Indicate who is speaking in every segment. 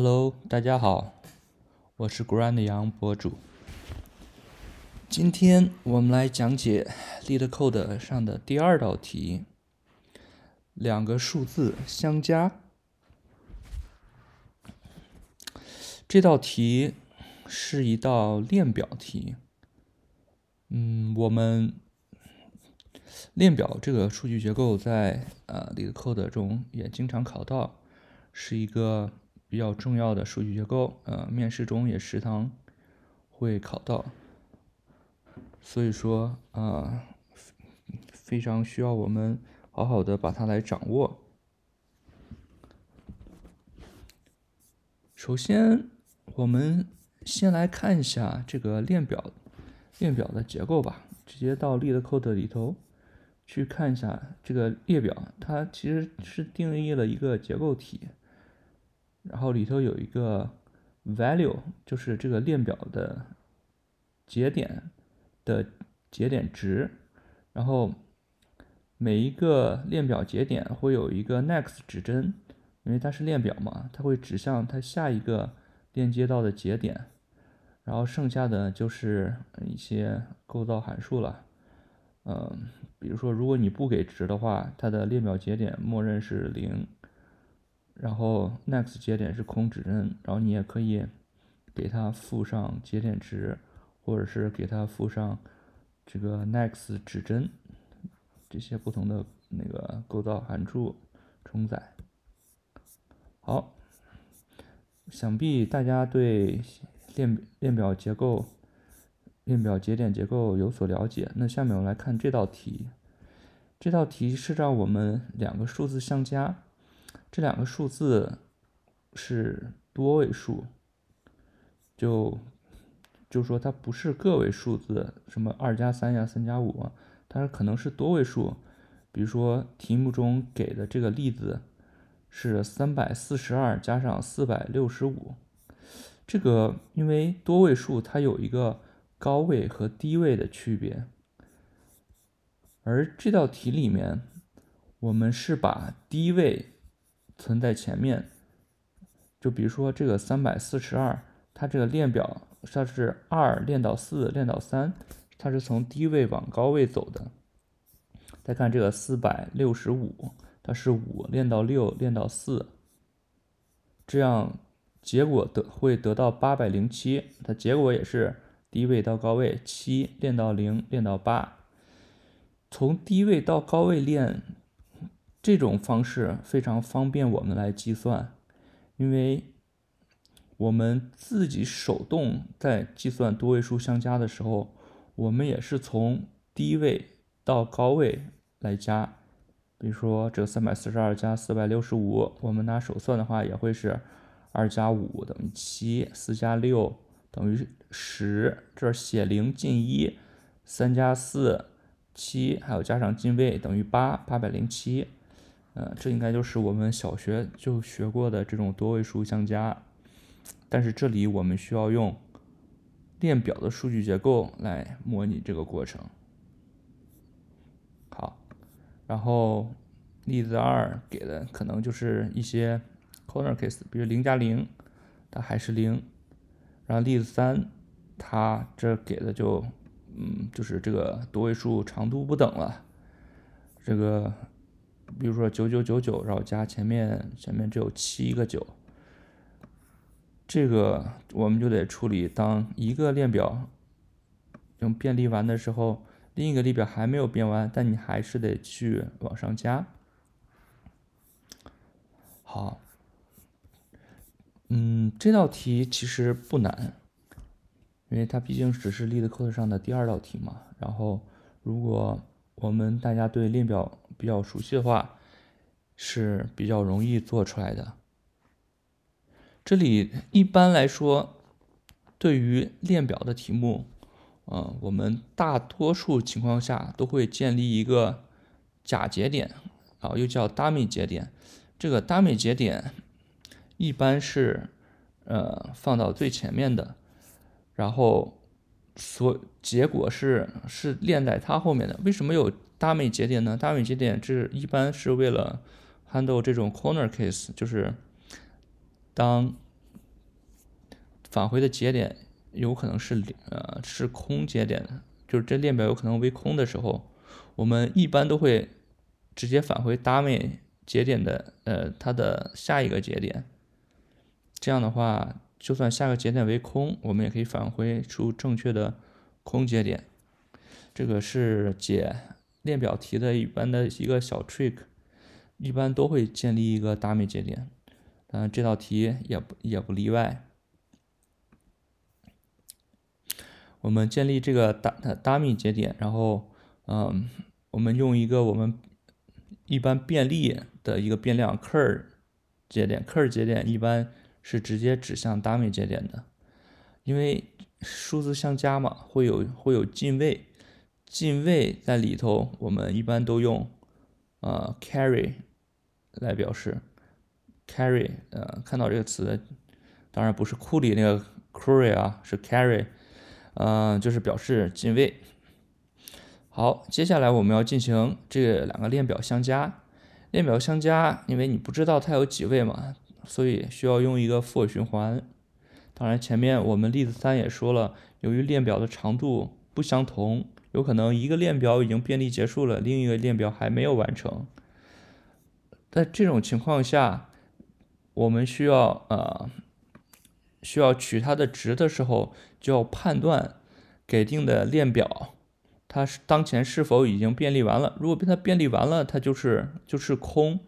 Speaker 1: Hello，大家好，我是 Grand 杨博主。今天我们来讲解 LeetCode 上的第二道题：两个数字相加。这道题是一道链表题。嗯，我们链表这个数据结构在呃 LeetCode 中也经常考到，是一个。比较重要的数据结构，呃，面试中也时常会考到，所以说啊，非常需要我们好好的把它来掌握。首先，我们先来看一下这个链表链表的结构吧，直接到 LeetCode 里头去看一下这个列表，它其实是定义了一个结构体。然后里头有一个 value，就是这个链表的节点的节点值。然后每一个链表节点会有一个 next 指针，因为它是链表嘛，它会指向它下一个链接到的节点。然后剩下的就是一些构造函数了。嗯，比如说如果你不给值的话，它的链表节点默认是零。然后 next 节点是空指针，然后你也可以给它附上节点值，或者是给它附上这个 next 指针，这些不同的那个构造函数承载。好，想必大家对链链表结构、链表节点结构有所了解。那下面我们来看这道题，这道题是让我们两个数字相加。这两个数字是多位数，就就说它不是个位数字，什么二加三呀、三加五，它可能是多位数。比如说题目中给的这个例子是三百四十二加上四百六十五，这个因为多位数它有一个高位和低位的区别，而这道题里面我们是把低位。存在前面，就比如说这个三百四十二，它这个链表它是二链到四链到三，它是从低位往高位走的。再看这个四百六十五，它是五链到六链到四，这样结果得会得到八百零七，它结果也是低位到高位，七链到零链到八，从低位到高位链。这种方式非常方便我们来计算，因为我们自己手动在计算多位数相加的时候，我们也是从低位到高位来加。比如说这个三百四十二加四百六十五，我们拿手算的话也会是二加五等于七，四加六等于十，这写零进一，三加四七，还有加上进位等于八，八百零七。呃，这应该就是我们小学就学过的这种多位数相加，但是这里我们需要用链表的数据结构来模拟这个过程。好，然后例子二给的可能就是一些 corner case，比如零加零，它还是零。然后例子三，它这给的就，嗯，就是这个多位数长度不等了，这个。比如说九九九九，然后加前面前面只有七个九，这个我们就得处理。当一个列表用便利完的时候，另一个列表还没有变完，但你还是得去往上加。好，嗯，这道题其实不难，因为它毕竟只是 LeetCode 上的第二道题嘛。然后如果我们大家对列表，比较熟悉的话，是比较容易做出来的。这里一般来说，对于链表的题目，嗯，我们大多数情况下都会建立一个假节点，啊，又叫 dummy 节点。这个 dummy 节点一般是呃放到最前面的，然后所结果是是链在它后面的。为什么有？大美节点呢？大美节点这一般是为了 handle 这种 corner case，就是当返回的节点有可能是呃是空节点的，就是这链表有可能为空的时候，我们一般都会直接返回 dummy 节点的呃它的下一个节点。这样的话，就算下个节点为空，我们也可以返回出正确的空节点。这个是解链表题的一般的一个小 trick，一般都会建立一个 dummy 节点，嗯，这道题也不也不例外。我们建立这个 dummy 节点，然后，嗯，我们用一个我们一般便利的一个变量 cur 节点，cur 节点一般是直接指向 dummy 节点的，因为数字相加嘛，会有会有进位，进位在里头，我们一般都用呃 carry 来表示 carry，呃，看到这个词，当然不是库里那个 query 啊，是 carry。嗯，就是表示进位。好，接下来我们要进行这两个链表相加。链表相加，因为你不知道它有几位嘛，所以需要用一个 for 循环。当然，前面我们例子三也说了，由于链表的长度不相同，有可能一个链表已经便利结束了，另一个链表还没有完成。在这种情况下，我们需要呃。需要取它的值的时候，就要判断给定的链表，它是当前是否已经便利完了。如果被它便利完了，它就是就是空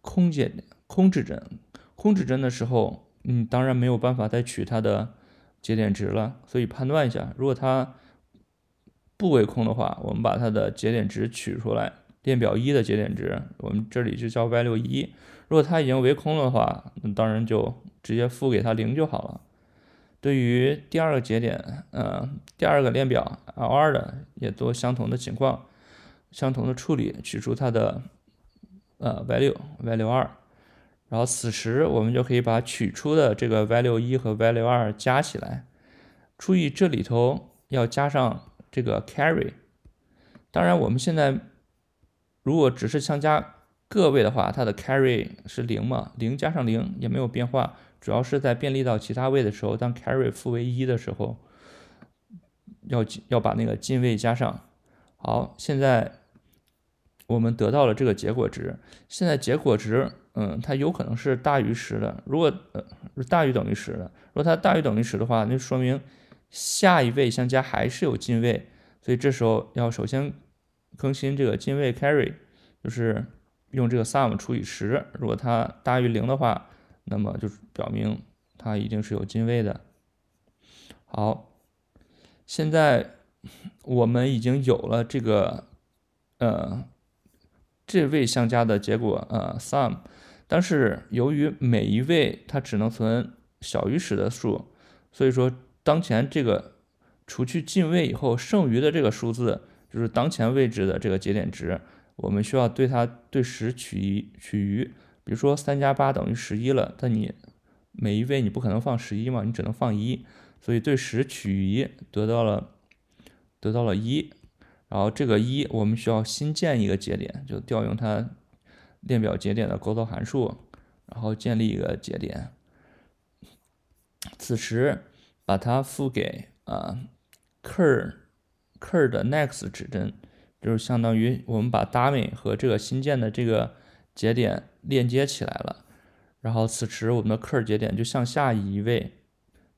Speaker 1: 空节空指针。空指针的时候，嗯，当然没有办法再取它的节点值了。所以判断一下，如果它不为空的话，我们把它的节点值取出来，链表一的节点值，我们这里就叫 value 一。如果它已经为空的话，那当然就。直接赋给它零就好了。对于第二个节点，呃，第二个链表 L 二的也做相同的情况，相同的处理，取出它的呃 value value 二，然后此时我们就可以把取出的这个 value 一和 value 二加起来。注意这里头要加上这个 carry。当然我们现在如果只是相加个位的话，它的 carry 是零嘛，零加上零也没有变化。主要是在便利到其他位的时候，当 carry 负为一的时候，要要把那个进位加上。好，现在我们得到了这个结果值。现在结果值，嗯，它有可能是大于十的。如果呃大于等于十的，如果它大于等于十的话，那说明下一位相加还是有进位。所以这时候要首先更新这个进位 carry，就是用这个 sum 除以十。如果它大于零的话，那么就表明它一定是有进位的。好，现在我们已经有了这个呃这位相加的结果呃 sum，但是由于每一位它只能存小于十的数，所以说当前这个除去进位以后剩余的这个数字就是当前位置的这个节点值，我们需要对它对十取取余。比如说三加八等于十一了，但你每一位你不可能放十一嘛，你只能放一，所以对十取余得到了得到了一，然后这个一我们需要新建一个节点，就调用它链表节点的构造函数，然后建立一个节点，此时把它赋给啊 cur cur 的 next 指针，就是相当于我们把 dummy 和这个新建的这个节点。链接起来了，然后此时我们的 cur 节点就向下移一位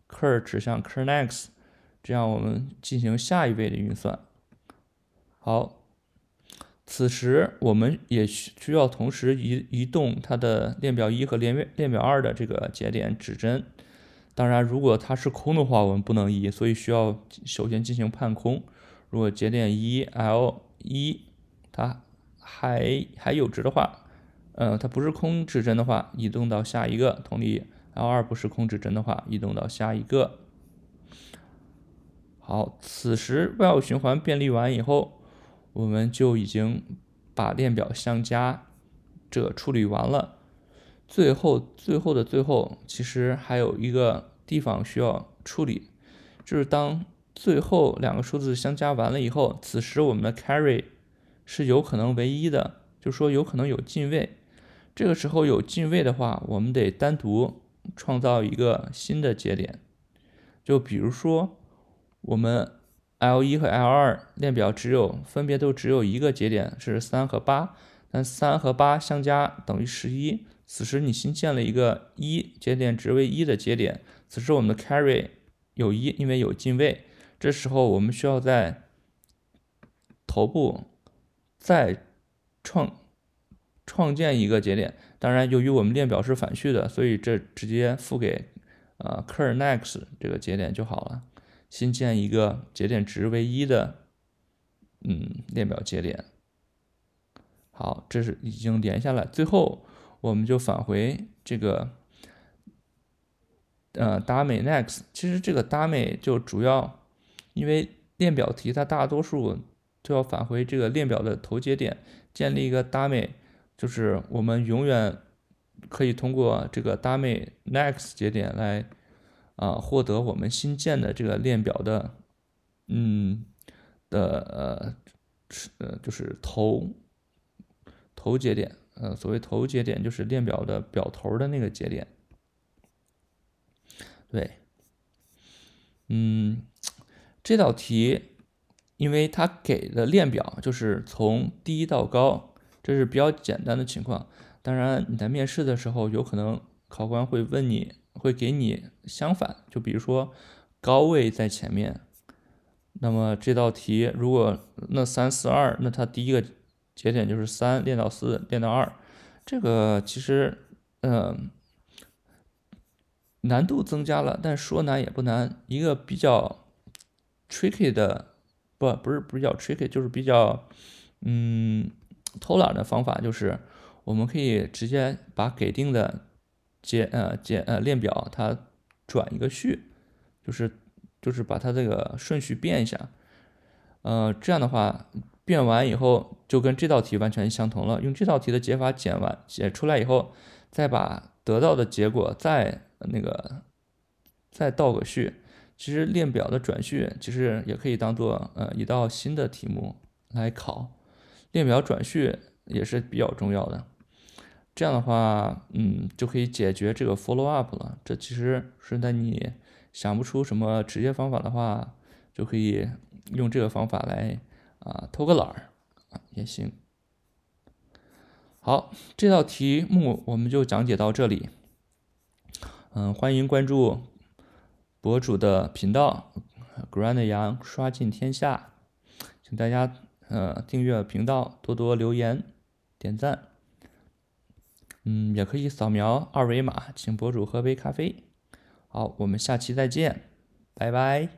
Speaker 1: ，cur 指向 cur next，这样我们进行下一位的运算。好，此时我们也需需要同时移移动它的链表一和链链表二的这个节点指针。当然，如果它是空的话，我们不能移，所以需要首先进行判空。如果节点一 l 一它还还有值的话。呃，它不是空指针的话，移动到下一个。同理，L 二不是空指针的话，移动到下一个。好，此时 while 循环便利完以后，我们就已经把链表相加这处理完了。最后，最后的最后，其实还有一个地方需要处理，就是当最后两个数字相加完了以后，此时我们的 carry 是有可能为一的，就说有可能有进位。这个时候有进位的话，我们得单独创造一个新的节点，就比如说我们 L 一和 L 二链表只有分别都只有一个节点是三和八，但三和八相加等于十一。此时你新建了一个一节点值为一的节点，此时我们的 carry 有一，因为有进位。这时候我们需要在头部再创创建一个节点。当然，由于我们链表是反序的，所以这直接赋给呃 cur next 这个节点就好了。新建一个节点值为一的嗯链表节点。好，这是已经连下来，最后。我们就返回这个，呃，达美 next。其实这个达美就主要，因为链表题它大多数都要返回这个链表的头节点，建立一个达美，就是我们永远可以通过这个达美 next 节点来啊获得我们新建的这个链表的，嗯的呃呃就是头头节点。呃，所谓头节点就是链表的表头的那个节点。对，嗯，这道题，因为它给的链表就是从低到高，这是比较简单的情况。当然，你在面试的时候，有可能考官会问你，会给你相反，就比如说高位在前面，那么这道题如果那三四二，那它第一个。节点就是三练到四练到二，这个其实嗯难度增加了，但说难也不难。一个比较 tricky 的不不是比较 tricky，就是比较嗯偷懒的方法，就是我们可以直接把给定的解呃解呃链表它转一个序，就是就是把它这个顺序变一下，呃这样的话。变完以后就跟这道题完全相同了。用这道题的解法解完解出来以后，再把得到的结果再那个再倒个序。其实链表的转序其实也可以当做呃一道新的题目来考。链表转序也是比较重要的。这样的话，嗯，就可以解决这个 follow up 了。这其实是在你想不出什么直接方法的话，就可以用这个方法来。啊，偷个懒儿啊也行。好，这道题目我们就讲解到这里。嗯，欢迎关注博主的频道，Grand 羊刷尽天下，请大家呃订阅频道，多多留言点赞。嗯，也可以扫描二维码，请博主喝杯咖啡。好，我们下期再见，拜拜。